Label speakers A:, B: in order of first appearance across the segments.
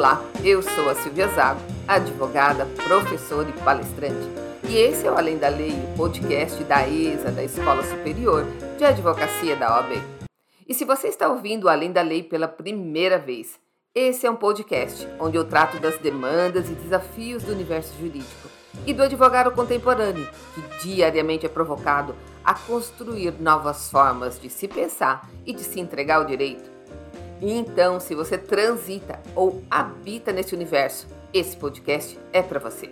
A: Olá, eu sou a Silvia Zago, advogada, professora e palestrante. E esse é o Além da Lei, o podcast da ESA, da Escola Superior de Advocacia da OAB. E se você está ouvindo Além da Lei pela primeira vez, esse é um podcast onde eu trato das demandas e desafios do universo jurídico e do advogado contemporâneo, que diariamente é provocado a construir novas formas de se pensar e de se entregar ao direito. Então, se você transita ou habita nesse universo, esse podcast é para você.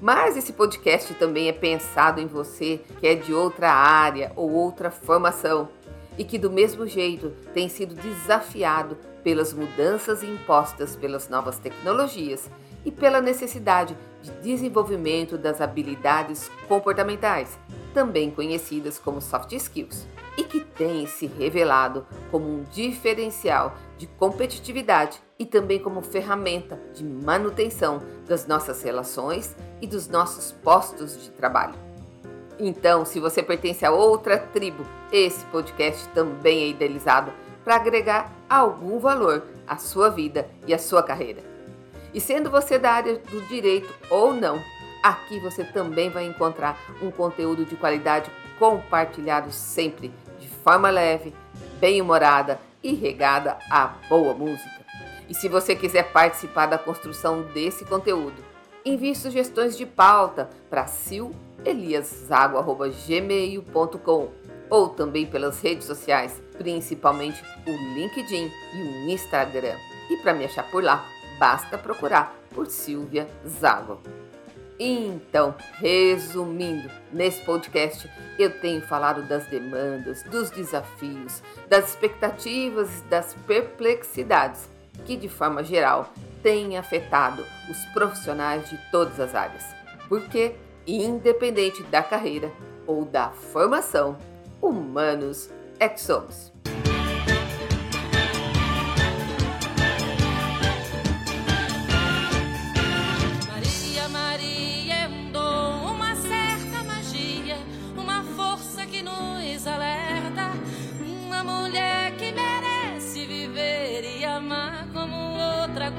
A: Mas esse podcast também é pensado em você que é de outra área ou outra formação e que, do mesmo jeito, tem sido desafiado pelas mudanças impostas pelas novas tecnologias e pela necessidade de desenvolvimento das habilidades comportamentais, também conhecidas como soft skills, e que tem se revelado como um diferencial de competitividade e também como ferramenta de manutenção das nossas relações e dos nossos postos de trabalho. Então, se você pertence a outra tribo, esse podcast também é idealizado para agregar algum valor à sua vida e à sua carreira. E sendo você da área do direito ou não, aqui você também vai encontrar um conteúdo de qualidade compartilhado sempre de forma leve, bem-humorada e regada a boa música. E se você quiser participar da construção desse conteúdo, envie sugestões de pauta para sileliasago.gmail.com ou também pelas redes sociais, principalmente o LinkedIn e o Instagram. E para me achar por lá, basta procurar por Silvia Zago. Então, resumindo, nesse podcast eu tenho falado das demandas, dos desafios, das expectativas das perplexidades que, de forma geral, têm afetado os profissionais de todas as áreas. Porque, independente da carreira ou da formação, humanos é que somos.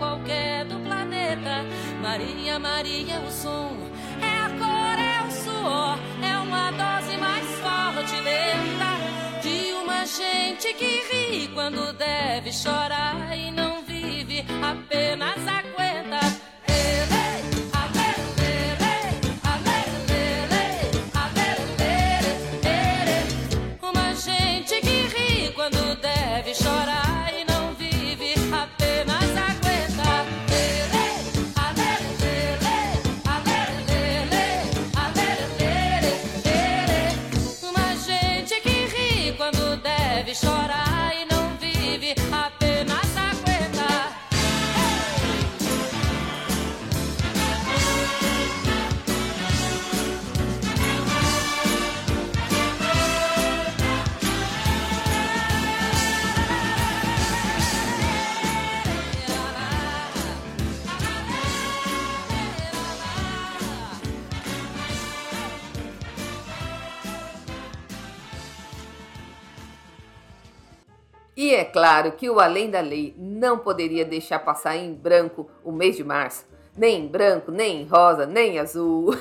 B: Qualquer do planeta. Maria, Maria, o som é a cor, é o suor, é uma dose mais forte, lenta de uma gente que ri quando deve chorar e não vive, apenas aguenta.
A: Claro que o Além da Lei não poderia deixar passar em branco o mês de março. Nem em branco, nem em rosa, nem em azul.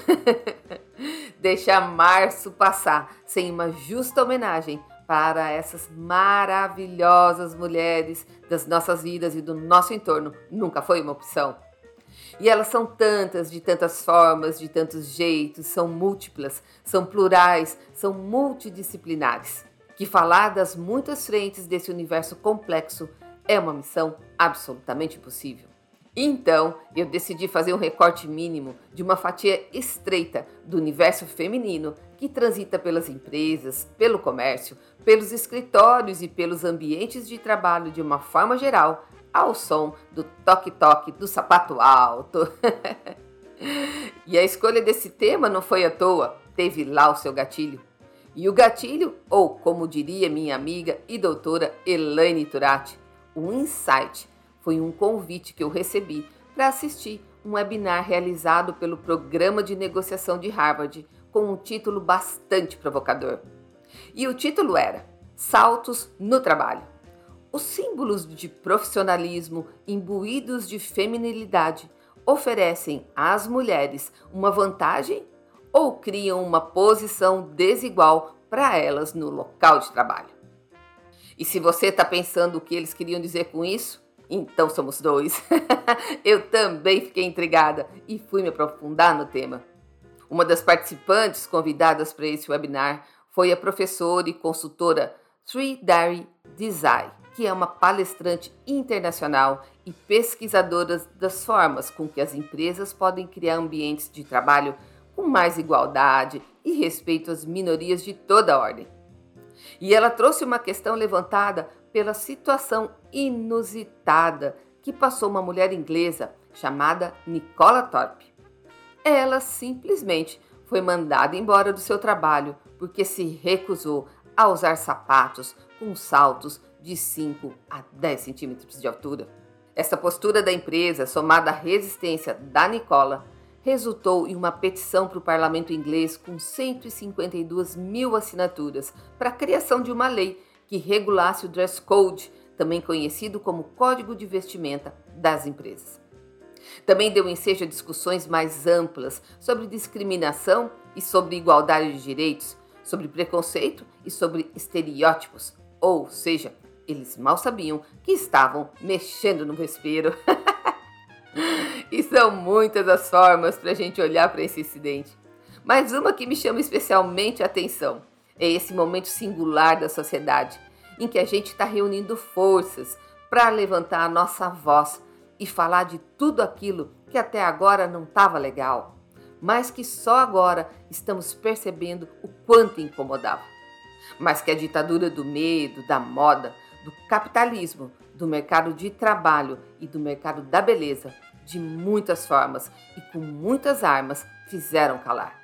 A: deixar março passar sem uma justa homenagem para essas maravilhosas mulheres das nossas vidas e do nosso entorno nunca foi uma opção. E elas são tantas, de tantas formas, de tantos jeitos, são múltiplas, são plurais, são multidisciplinares que falar das muitas frentes desse universo complexo é uma missão absolutamente impossível. Então, eu decidi fazer um recorte mínimo de uma fatia estreita do universo feminino que transita pelas empresas, pelo comércio, pelos escritórios e pelos ambientes de trabalho de uma forma geral, ao som do toque-toque do sapato alto. e a escolha desse tema não foi à toa, teve lá o seu gatilho. E o gatilho, ou como diria minha amiga e doutora Elaine Turati, o insight foi um convite que eu recebi para assistir um webinar realizado pelo Programa de Negociação de Harvard com um título bastante provocador. E o título era Saltos no Trabalho. Os símbolos de profissionalismo imbuídos de feminilidade oferecem às mulheres uma vantagem ou criam uma posição desigual para elas no local de trabalho? E se você está pensando o que eles queriam dizer com isso, então somos dois. Eu também fiquei intrigada e fui me aprofundar no tema. Uma das participantes convidadas para esse webinar foi a professora e consultora Sridhari Desai, que é uma palestrante internacional e pesquisadora das formas com que as empresas podem criar ambientes de trabalho com mais igualdade e respeito às minorias de toda ordem. E ela trouxe uma questão levantada pela situação inusitada que passou uma mulher inglesa chamada Nicola Thorpe. Ela simplesmente foi mandada embora do seu trabalho porque se recusou a usar sapatos com saltos de 5 a 10 centímetros de altura. Essa postura da empresa, somada à resistência da Nicola, resultou em uma petição para o parlamento inglês com 152 mil assinaturas para a criação de uma lei que regulasse o dress code, também conhecido como Código de Vestimenta das Empresas. Também deu ensejo a discussões mais amplas sobre discriminação e sobre igualdade de direitos, sobre preconceito e sobre estereótipos, ou seja, eles mal sabiam que estavam mexendo no vespeiro. e são muitas as formas para a gente olhar para esse incidente. Mas uma que me chama especialmente a atenção é esse momento singular da sociedade em que a gente está reunindo forças para levantar a nossa voz e falar de tudo aquilo que até agora não estava legal, mas que só agora estamos percebendo o quanto incomodava. Mas que a ditadura do medo, da moda, do capitalismo, do mercado de trabalho e do mercado da beleza, de muitas formas e com muitas armas, fizeram calar.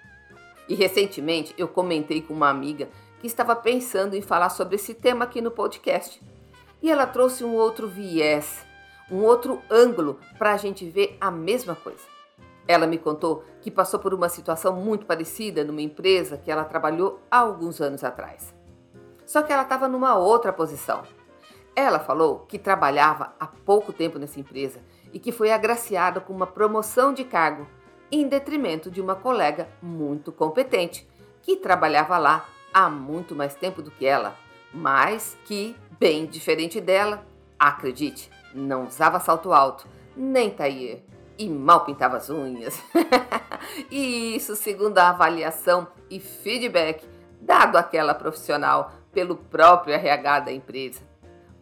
A: E recentemente eu comentei com uma amiga que estava pensando em falar sobre esse tema aqui no podcast. E ela trouxe um outro viés, um outro ângulo para a gente ver a mesma coisa. Ela me contou que passou por uma situação muito parecida numa empresa que ela trabalhou há alguns anos atrás. Só que ela estava numa outra posição. Ela falou que trabalhava há pouco tempo nessa empresa e que foi agraciada com uma promoção de cargo, em detrimento de uma colega muito competente que trabalhava lá há muito mais tempo do que ela, mas que, bem diferente dela, acredite, não usava salto alto, nem tailleur e mal pintava as unhas. e isso segundo a avaliação e feedback dado àquela profissional pelo próprio RH da empresa.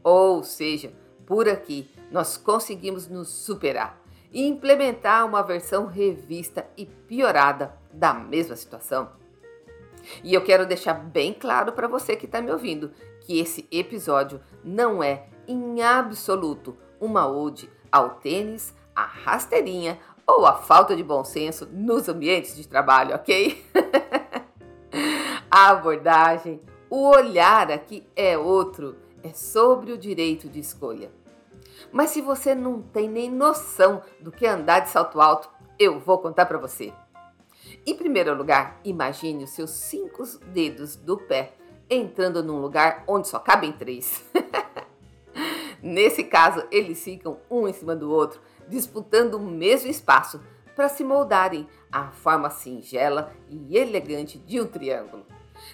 A: Ou seja, por aqui nós conseguimos nos superar e implementar uma versão revista e piorada da mesma situação. E eu quero deixar bem claro para você que está me ouvindo que esse episódio não é, em absoluto, uma ode ao tênis, à rasteirinha ou à falta de bom senso nos ambientes de trabalho, ok? A abordagem, o olhar aqui é outro é sobre o direito de escolha. Mas se você não tem nem noção do que é andar de salto alto, eu vou contar para você. Em primeiro lugar, imagine os seus cinco dedos do pé entrando num lugar onde só cabem três. Nesse caso, eles ficam um em cima do outro, disputando o mesmo espaço para se moldarem à forma singela e elegante de um triângulo.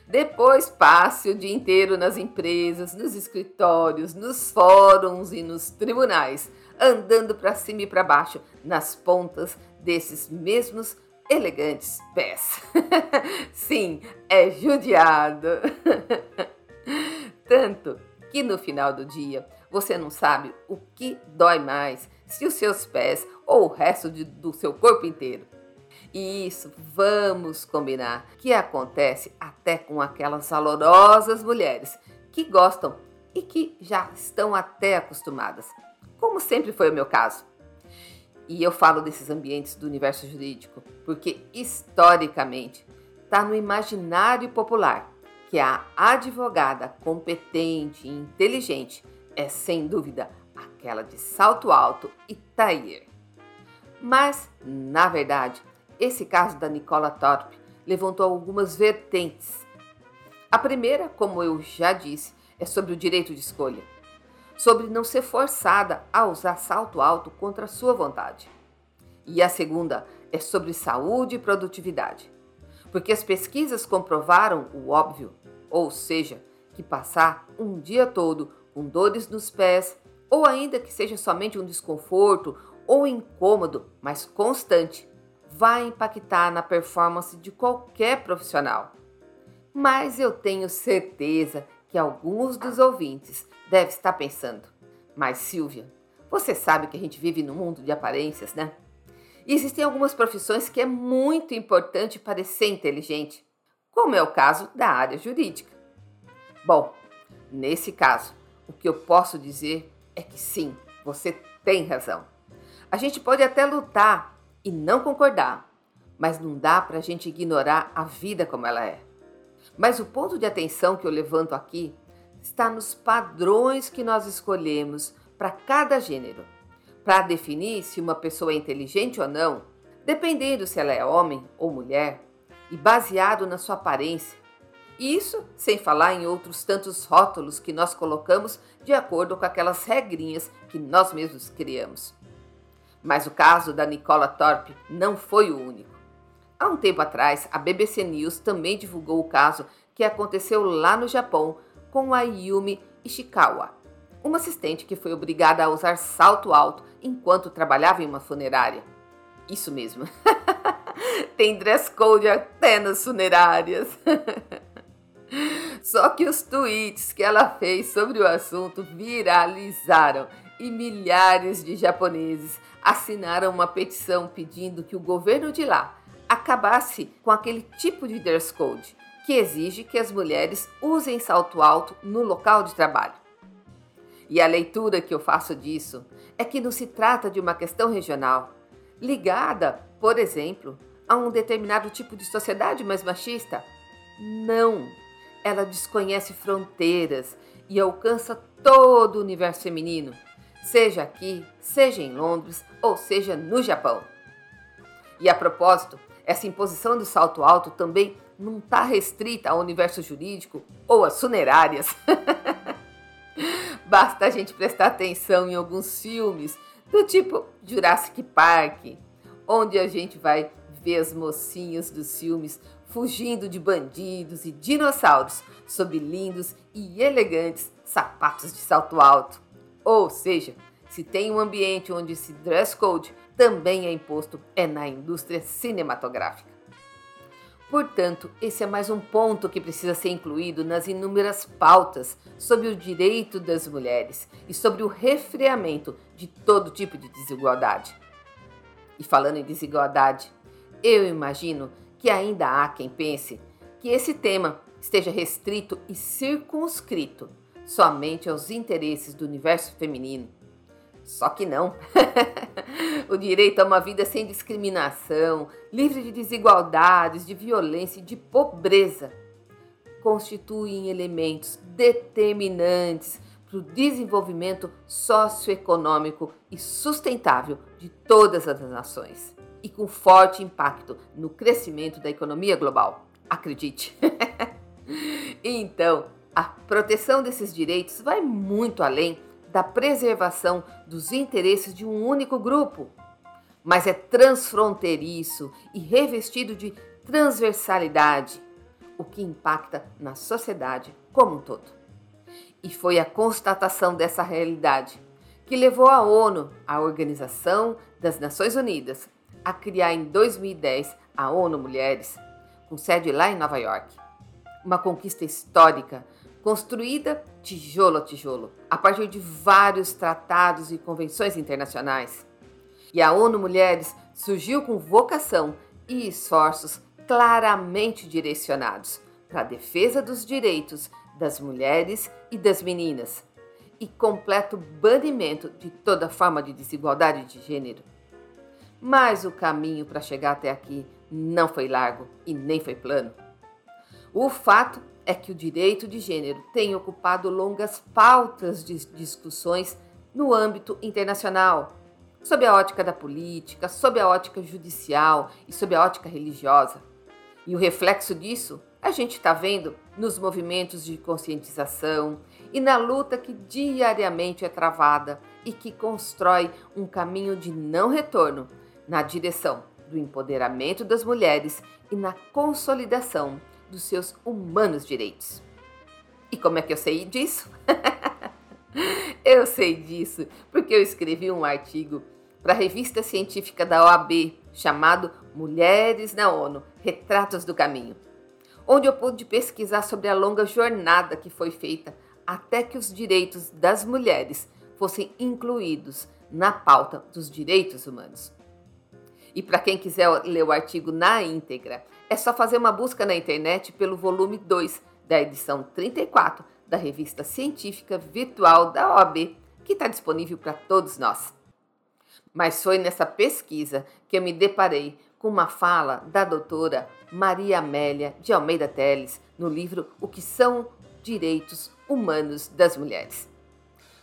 A: Depois passe o dia inteiro nas empresas, nos escritórios, nos fóruns e nos tribunais, andando para cima e para baixo nas pontas desses mesmos elegantes pés. Sim, é judiado. Tanto que no final do dia você não sabe o que dói mais, se os seus pés ou o resto de, do seu corpo inteiro. Isso, vamos combinar, que acontece até com aquelas valorosas mulheres que gostam e que já estão até acostumadas, como sempre foi o meu caso. E eu falo desses ambientes do universo jurídico porque, historicamente, está no imaginário popular que a advogada competente e inteligente é, sem dúvida, aquela de salto alto e tailleur. Mas, na verdade, esse caso da Nicola Thorpe levantou algumas vertentes. A primeira, como eu já disse, é sobre o direito de escolha. sobre não ser forçada a usar salto alto contra sua vontade. E a segunda é sobre saúde e produtividade, porque as pesquisas comprovaram o óbvio, ou seja, que passar um dia todo com dores nos pés, ou ainda que seja somente um desconforto ou incômodo, mas constante, vai impactar na performance de qualquer profissional. Mas eu tenho certeza que alguns dos ouvintes devem estar pensando: Mas Silvia, você sabe que a gente vive num mundo de aparências, né? Existem algumas profissões que é muito importante parecer inteligente, como é o caso da área jurídica. Bom, nesse caso, o que eu posso dizer é que sim, você tem razão. A gente pode até lutar e não concordar, mas não dá para a gente ignorar a vida como ela é. Mas o ponto de atenção que eu levanto aqui está nos padrões que nós escolhemos para cada gênero, para definir se uma pessoa é inteligente ou não, dependendo se ela é homem ou mulher, e baseado na sua aparência. Isso sem falar em outros tantos rótulos que nós colocamos de acordo com aquelas regrinhas que nós mesmos criamos. Mas o caso da Nicola Thorpe não foi o único. Há um tempo atrás, a BBC News também divulgou o caso que aconteceu lá no Japão com a Yumi Ishikawa, uma assistente que foi obrigada a usar salto alto enquanto trabalhava em uma funerária. Isso mesmo. Tem dress code até nas funerárias. Só que os tweets que ela fez sobre o assunto viralizaram e milhares de japoneses assinaram uma petição pedindo que o governo de lá acabasse com aquele tipo de dress code que exige que as mulheres usem salto alto no local de trabalho. E a leitura que eu faço disso é que não se trata de uma questão regional, ligada, por exemplo, a um determinado tipo de sociedade mais machista. Não! Ela desconhece fronteiras e alcança todo o universo feminino, seja aqui, seja em Londres ou seja no Japão. E a propósito, essa imposição do salto alto também não está restrita ao universo jurídico ou às funerárias. Basta a gente prestar atenção em alguns filmes do tipo Jurassic Park, onde a gente vai ver as mocinhas dos filmes fugindo de bandidos e dinossauros sob lindos e elegantes sapatos de salto alto. Ou seja, se tem um ambiente onde esse dress code também é imposto, é na indústria cinematográfica. Portanto, esse é mais um ponto que precisa ser incluído nas inúmeras pautas sobre o direito das mulheres e sobre o refreamento de todo tipo de desigualdade. E falando em desigualdade, eu imagino que ainda há quem pense que esse tema esteja restrito e circunscrito somente aos interesses do universo feminino. Só que não. o direito a uma vida sem discriminação, livre de desigualdades, de violência e de pobreza constituem elementos determinantes para o desenvolvimento socioeconômico e sustentável de todas as nações e com forte impacto no crescimento da economia global. Acredite! então, a proteção desses direitos vai muito além da preservação dos interesses de um único grupo, mas é transfronteiriço e revestido de transversalidade, o que impacta na sociedade como um todo. E foi a constatação dessa realidade que levou a ONU, a Organização das Nações Unidas, a criar em 2010 a ONU Mulheres, com sede lá em Nova York. Uma conquista histórica construída tijolo a tijolo, a partir de vários tratados e convenções internacionais. E a ONU Mulheres surgiu com vocação e esforços claramente direcionados para a defesa dos direitos das mulheres e das meninas e completo banimento de toda forma de desigualdade de gênero. Mas o caminho para chegar até aqui não foi largo e nem foi plano. O fato é que o direito de gênero tem ocupado longas pautas de discussões no âmbito internacional, sob a ótica da política, sob a ótica judicial e sob a ótica religiosa. E o reflexo disso a gente está vendo nos movimentos de conscientização e na luta que diariamente é travada e que constrói um caminho de não retorno na direção do empoderamento das mulheres e na consolidação dos seus humanos direitos. E como é que eu sei disso? eu sei disso porque eu escrevi um artigo para a revista científica da OAB chamado Mulheres na ONU Retratos do Caminho, onde eu pude pesquisar sobre a longa jornada que foi feita até que os direitos das mulheres fossem incluídos na pauta dos direitos humanos. E para quem quiser ler o artigo na íntegra, é só fazer uma busca na internet pelo volume 2 da edição 34 da revista científica virtual da OAB, que está disponível para todos nós. Mas foi nessa pesquisa que eu me deparei com uma fala da doutora Maria Amélia de Almeida Teles no livro O que são direitos humanos das mulheres.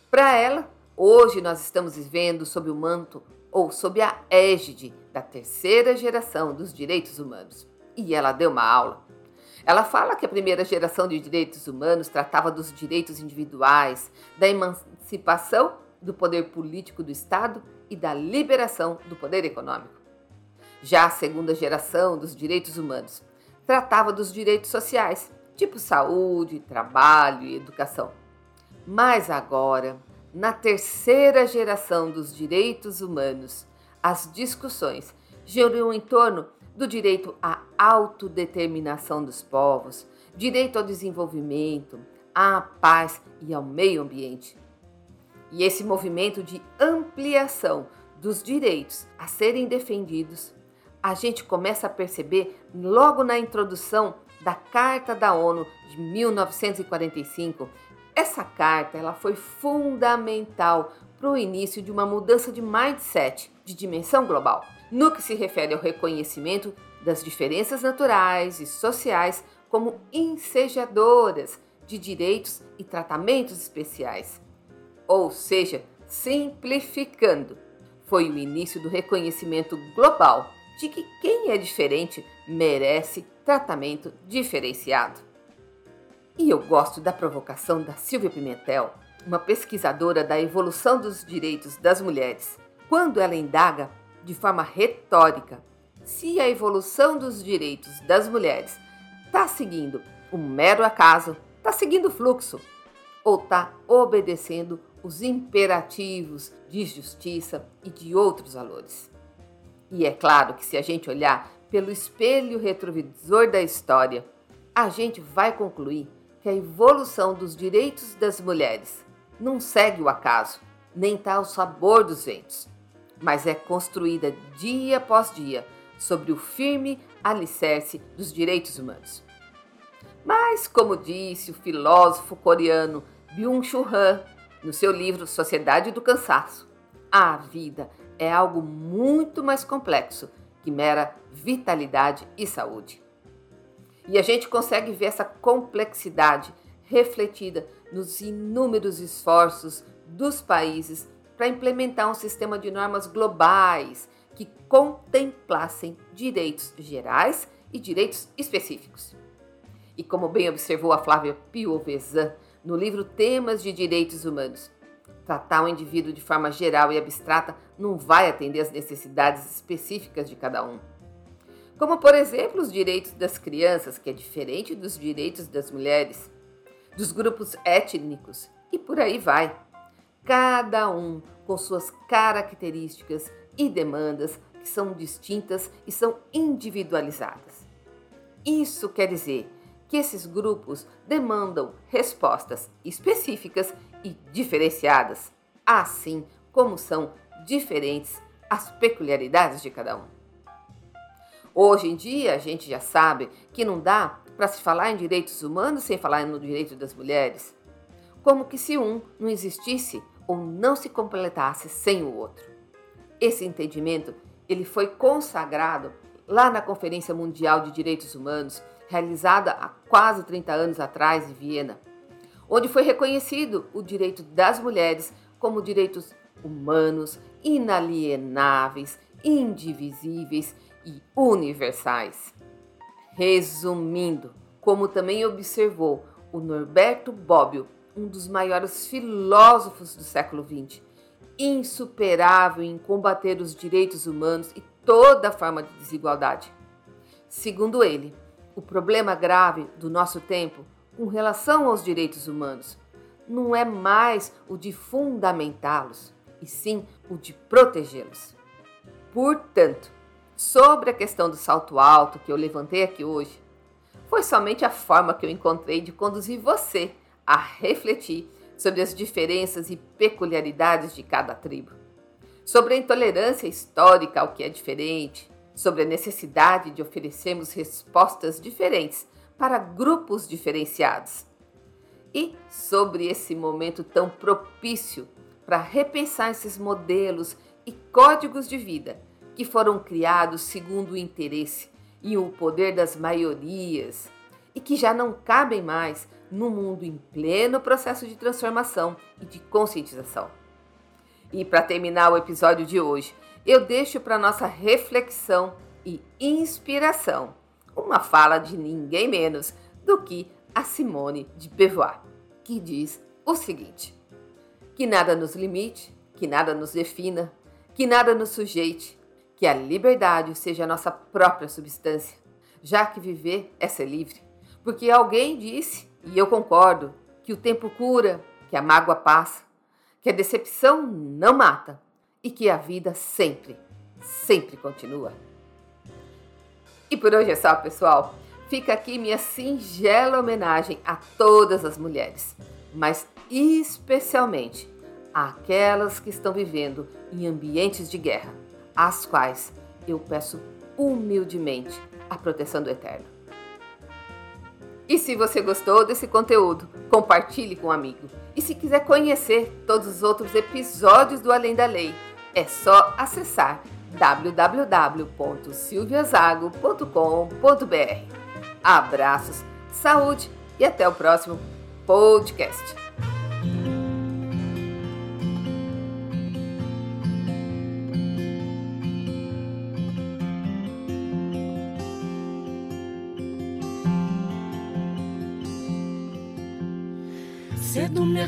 A: Para ela, hoje nós estamos vivendo sob o manto ou sob a égide da terceira geração dos direitos humanos. E ela deu uma aula. Ela fala que a primeira geração de direitos humanos tratava dos direitos individuais, da emancipação do poder político do Estado e da liberação do poder econômico. Já a segunda geração dos direitos humanos tratava dos direitos sociais, tipo saúde, trabalho e educação. Mas agora, na terceira geração dos direitos humanos, as discussões giram em torno do direito à autodeterminação dos povos, direito ao desenvolvimento, à paz e ao meio ambiente. E esse movimento de ampliação dos direitos a serem defendidos, a gente começa a perceber logo na introdução da Carta da ONU de 1945. Essa carta ela foi fundamental para o início de uma mudança de mindset de dimensão global, no que se refere ao reconhecimento das diferenças naturais e sociais como ensejadoras de direitos e tratamentos especiais. Ou seja, simplificando, foi o início do reconhecimento global de que quem é diferente merece tratamento diferenciado. E eu gosto da provocação da Silvia Pimentel, uma pesquisadora da evolução dos direitos das mulheres, quando ela indaga de forma retórica se a evolução dos direitos das mulheres está seguindo um mero acaso, está seguindo o fluxo, ou está obedecendo os imperativos de justiça e de outros valores. E é claro que se a gente olhar pelo espelho retrovisor da história, a gente vai concluir que a evolução dos direitos das mulheres não segue o acaso, nem está ao sabor dos ventos, mas é construída dia após dia sobre o firme alicerce dos direitos humanos. Mas, como disse o filósofo coreano Byung-Chul Han no seu livro Sociedade do Cansaço, a vida é algo muito mais complexo que mera vitalidade e saúde. E a gente consegue ver essa complexidade refletida nos inúmeros esforços dos países para implementar um sistema de normas globais que contemplassem direitos gerais e direitos específicos. E como bem observou a Flávia Piovesan no livro Temas de Direitos Humanos, tratar o indivíduo de forma geral e abstrata não vai atender às necessidades específicas de cada um. Como, por exemplo, os direitos das crianças, que é diferente dos direitos das mulheres, dos grupos étnicos e por aí vai. Cada um com suas características e demandas que são distintas e são individualizadas. Isso quer dizer que esses grupos demandam respostas específicas e diferenciadas, assim como são diferentes as peculiaridades de cada um. Hoje em dia, a gente já sabe que não dá para se falar em direitos humanos sem falar no direito das mulheres, como que se um não existisse ou não se completasse sem o outro. Esse entendimento ele foi consagrado lá na Conferência Mundial de Direitos Humanos, realizada há quase 30 anos atrás em Viena, onde foi reconhecido o direito das mulheres como direitos humanos, inalienáveis, indivisíveis e universais. Resumindo, como também observou o Norberto Bobbio, um dos maiores filósofos do século XX, insuperável em combater os direitos humanos e toda forma de desigualdade. Segundo ele, o problema grave do nosso tempo com relação aos direitos humanos não é mais o de fundamentá-los, e sim o de protegê-los. Portanto, sobre a questão do salto alto que eu levantei aqui hoje, foi somente a forma que eu encontrei de conduzir você a refletir sobre as diferenças e peculiaridades de cada tribo, sobre a intolerância histórica ao que é diferente, sobre a necessidade de oferecermos respostas diferentes para grupos diferenciados e sobre esse momento tão propício para repensar esses modelos e códigos de vida que foram criados segundo o interesse e o poder das maiorias e que já não cabem mais no mundo em pleno processo de transformação e de conscientização. E para terminar o episódio de hoje, eu deixo para nossa reflexão e inspiração uma fala de ninguém menos do que a Simone de Beauvoir, que diz o seguinte: que nada nos limite, que nada nos defina, que nada nos sujeite, que a liberdade seja a nossa própria substância, já que viver é ser livre. Porque alguém disse, e eu concordo, que o tempo cura, que a mágoa passa, que a decepção não mata e que a vida sempre, sempre continua. E por hoje é só, pessoal. Fica aqui minha singela homenagem a todas as mulheres, mas especialmente àquelas que estão vivendo em ambientes de guerra às quais eu peço humildemente a proteção do Eterno. E se você gostou desse conteúdo, compartilhe com um amigo. E se quiser conhecer todos os outros episódios do Além da Lei, é só acessar www.silviazago.com.br. Abraços, saúde e até o próximo podcast.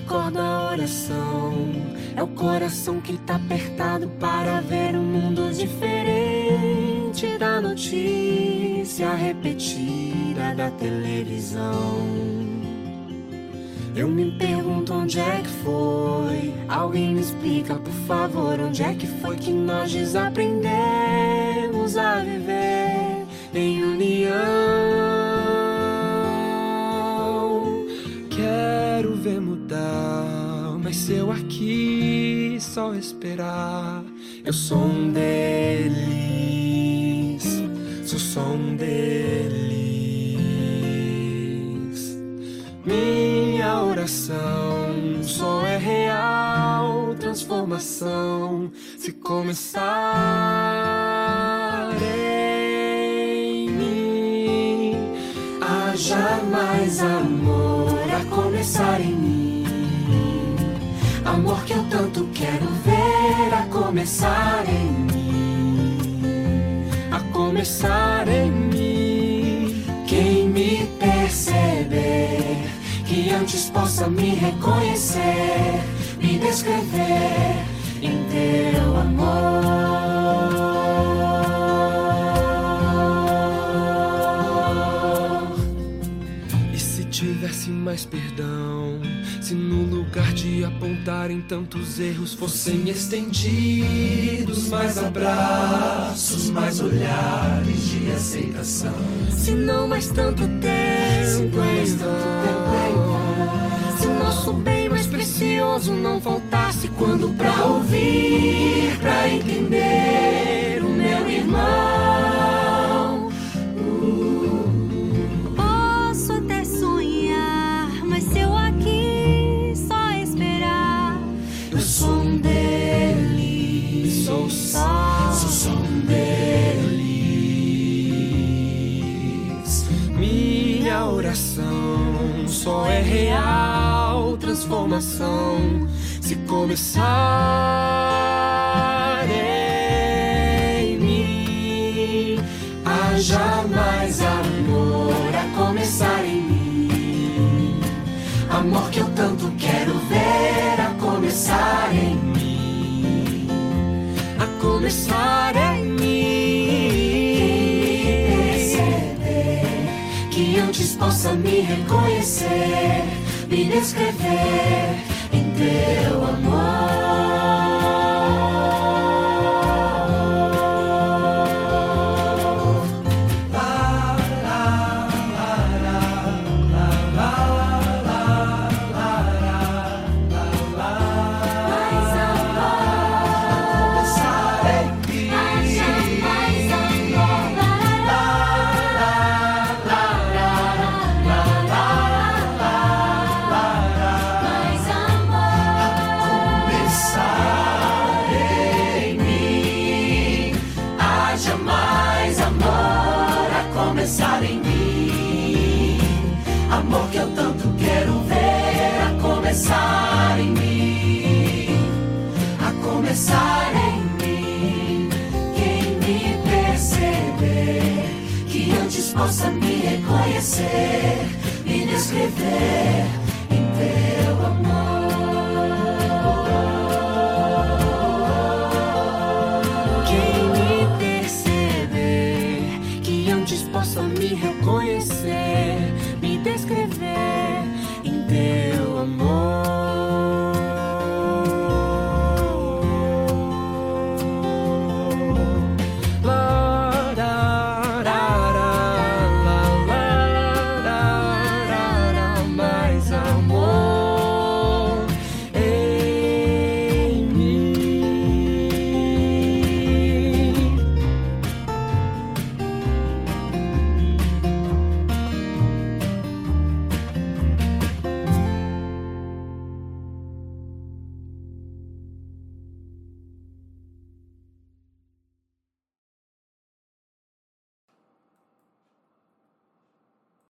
C: Acorda a oração. É o coração que tá apertado para ver um mundo diferente da notícia repetida da televisão. Eu me pergunto onde é que foi. Alguém me explica, por favor, onde é que foi que nós desaprendemos a viver em união. Eu aqui só esperar, eu sou um deles, sou só um deles. Minha oração só é real transformação se começar quero ver a começar em mim. A começar em mim. Quem me perceber, que antes possa me reconhecer, me descrever em teu amor. tivesse mais perdão. Se no lugar de apontarem tantos erros fossem estendidos mais abraços, mais olhares de aceitação. Se não mais tanto tempo em vão. Se nosso bem mais precioso não faltasse quando pra ouvir, pra entender só é real transformação se começar em mim. Haja mais amor a começar em
D: Amor que eu tanto quero ver a começar em mim. A começar em mim.
C: Possa me reconhecer, me descrever em teu amor.